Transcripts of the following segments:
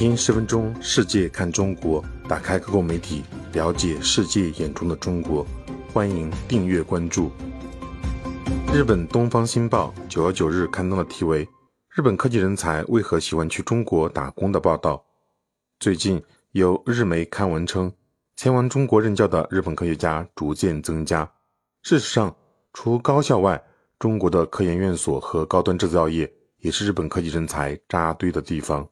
听十分钟，世界看中国，打开各国媒体，了解世界眼中的中国。欢迎订阅关注。日本东方新报九月九日刊登了题为“日本科技人才为何喜欢去中国打工”的报道。最近有日媒刊文称，前往中国任教的日本科学家逐渐增加。事实上，除高校外，中国的科研院所和高端制造业也是日本科技人才扎堆的地方。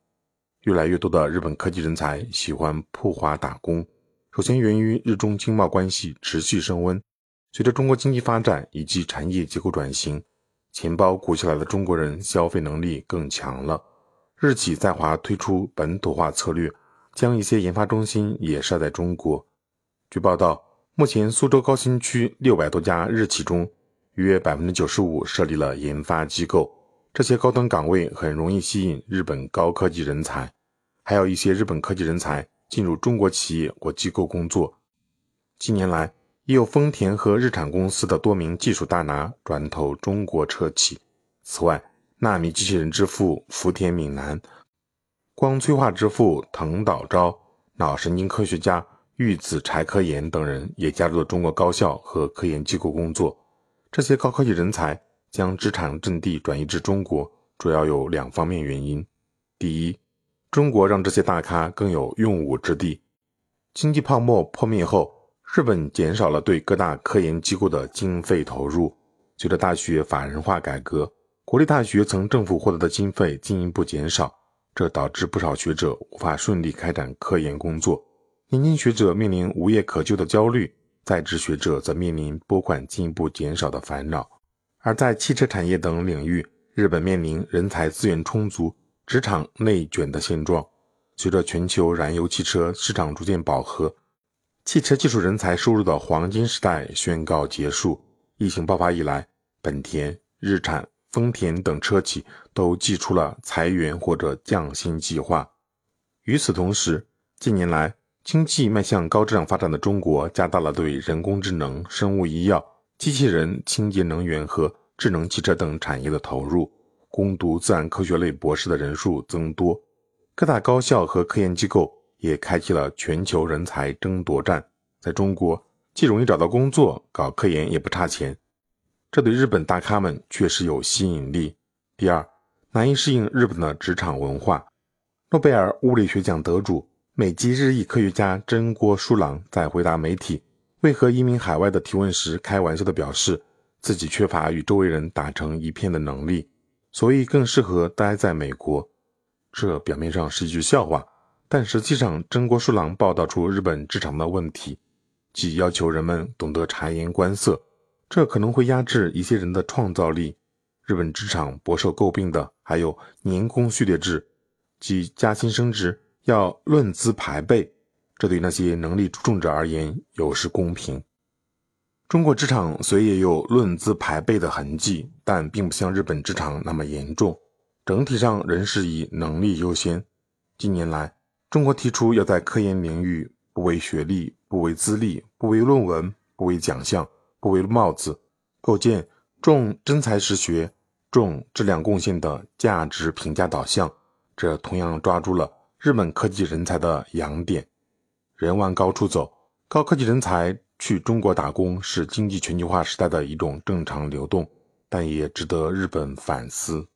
越来越多的日本科技人才喜欢赴华打工，首先源于日中经贸关系持续升温。随着中国经济发展以及产业结构转型，钱包鼓起来的中国人消费能力更强了。日企在华推出本土化策略，将一些研发中心也设在中国。据报道，目前苏州高新区六百多家日企中，约百分之九十五设立了研发机构，这些高端岗位很容易吸引日本高科技人才。还有一些日本科技人才进入中国企业或机构工作。近年来，也有丰田和日产公司的多名技术大拿转投中国车企。此外，纳米机器人之父福田敏男、光催化之父藤岛昭、脑神经科学家玉子柴科研等人也加入了中国高校和科研机构工作。这些高科技人才将职场阵地转移至中国，主要有两方面原因：第一，中国让这些大咖更有用武之地。经济泡沫破灭后，日本减少了对各大科研机构的经费投入。随着大学法人化改革，国立大学从政府获得的经费进一步减少，这导致不少学者无法顺利开展科研工作。年轻学者面临无业可就的焦虑，在职学者则面临拨款进一步减少的烦恼。而在汽车产业等领域，日本面临人才资源充足。职场内卷的现状，随着全球燃油汽车市场逐渐饱和，汽车技术人才收入的黄金时代宣告结束。疫情爆发以来，本田、日产、丰田等车企都祭出了裁员或者降薪计划。与此同时，近年来经济迈向高质量发展的中国，加大了对人工智能、生物医药、机器人、清洁能源和智能汽车等产业的投入。攻读自然科学类博士的人数增多，各大高校和科研机构也开启了全球人才争夺战。在中国，既容易找到工作，搞科研也不差钱，这对日本大咖们确实有吸引力。第二，难以适应日本的职场文化。诺贝尔物理学奖得主、美籍日裔科学家真锅书郎在回答媒体为何移民海外的提问时，开玩笑地表示，自己缺乏与周围人打成一片的能力。所以更适合待在美国，这表面上是一句笑话，但实际上真锅书郎报道出日本职场的问题，即要求人们懂得察言观色，这可能会压制一些人的创造力。日本职场颇受诟病的还有年功序列制，即加薪升职要论资排辈，这对那些能力出众者而言有失公平。中国职场虽也有论资排辈的痕迹，但并不像日本职场那么严重。整体上仍是以能力优先。近年来，中国提出要在科研领域不为学历、不为资历、不为论文、不为奖项、不为帽子，构建重真才实学、重质量贡献的价值评价导向。这同样抓住了日本科技人才的痒点。人往高处走，高科技人才。去中国打工是经济全球化时代的一种正常流动，但也值得日本反思。